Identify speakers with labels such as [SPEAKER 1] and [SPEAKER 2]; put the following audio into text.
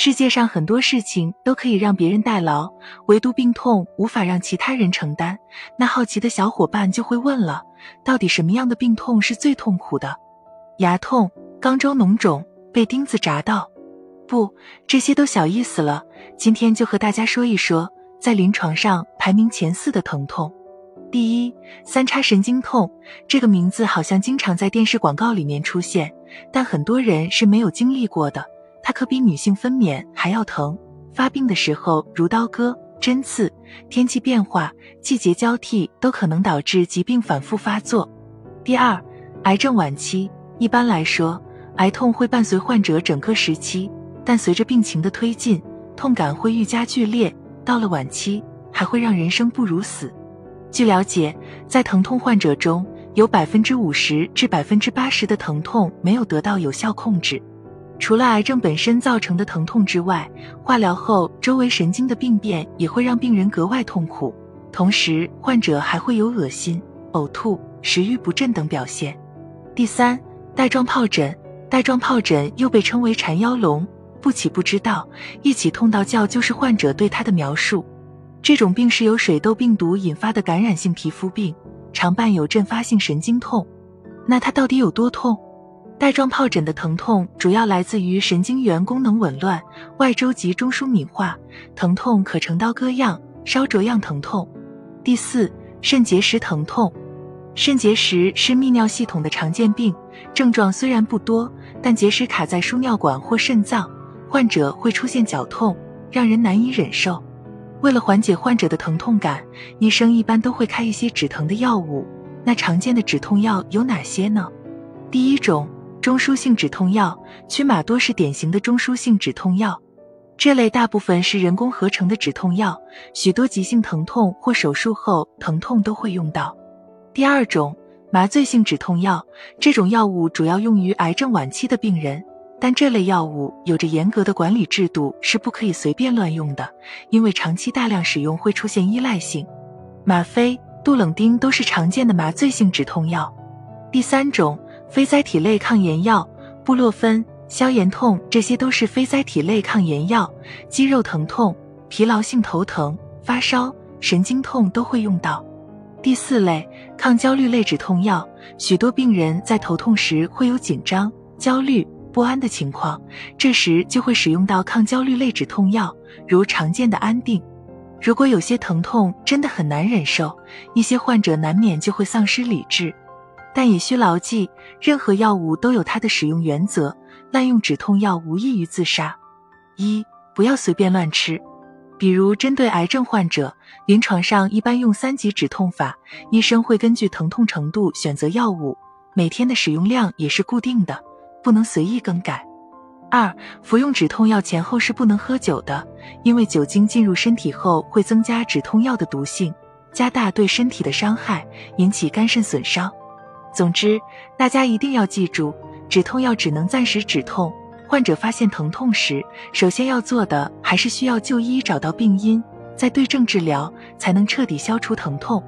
[SPEAKER 1] 世界上很多事情都可以让别人代劳，唯独病痛无法让其他人承担。那好奇的小伙伴就会问了：到底什么样的病痛是最痛苦的？牙痛、肛周脓肿、被钉子扎到？不，这些都小意思了。今天就和大家说一说，在临床上排名前四的疼痛。第一，三叉神经痛，这个名字好像经常在电视广告里面出现，但很多人是没有经历过的。它可比女性分娩还要疼，发病的时候如刀割、针刺，天气变化、季节交替都可能导致疾病反复发作。第二，癌症晚期，一般来说，癌痛会伴随患者整个时期，但随着病情的推进，痛感会愈加剧烈，到了晚期还会让人生不如死。据了解，在疼痛患者中有百分之五十至百分之八十的疼痛没有得到有效控制。除了癌症本身造成的疼痛之外，化疗后周围神经的病变也会让病人格外痛苦，同时患者还会有恶心、呕吐、食欲不振等表现。第三，带状疱疹，带状疱疹又被称为缠腰龙，不起不知道，一起痛到叫就是患者对它的描述。这种病是由水痘病毒引发的感染性皮肤病，常伴有阵发性神经痛。那它到底有多痛？带状疱疹的疼痛主要来自于神经元功能紊乱、外周及中枢敏化，疼痛可呈刀割样、烧灼样疼痛。第四，肾结石疼痛。肾结石是泌尿系统的常见病，症状虽然不多，但结石卡在输尿管或肾脏，患者会出现绞痛，让人难以忍受。为了缓解患者的疼痛感，医生一般都会开一些止疼的药物。那常见的止痛药有哪些呢？第一种。中枢性止痛药，曲马多是典型的中枢性止痛药。这类大部分是人工合成的止痛药，许多急性疼痛或手术后疼痛都会用到。第二种，麻醉性止痛药，这种药物主要用于癌症晚期的病人，但这类药物有着严格的管理制度，是不可以随便乱用的，因为长期大量使用会出现依赖性。吗啡、杜冷丁都是常见的麻醉性止痛药。第三种。非甾体类抗炎药，布洛芬、消炎痛，这些都是非甾体类抗炎药。肌肉疼痛、疲劳性头疼、发烧、神经痛都会用到。第四类抗焦虑类止痛药，许多病人在头痛时会有紧张、焦虑、不安的情况，这时就会使用到抗焦虑类止痛药，如常见的安定。如果有些疼痛真的很难忍受，一些患者难免就会丧失理智。但也需牢记，任何药物都有它的使用原则，滥用止痛药无异于自杀。一，不要随便乱吃。比如针对癌症患者，临床上一般用三级止痛法，医生会根据疼痛程度选择药物，每天的使用量也是固定的，不能随意更改。二，服用止痛药前后是不能喝酒的，因为酒精进入身体后会增加止痛药的毒性，加大对身体的伤害，引起肝肾损伤。总之，大家一定要记住，止痛药只能暂时止痛。患者发现疼痛时，首先要做的还是需要就医，找到病因，再对症治疗，才能彻底消除疼痛。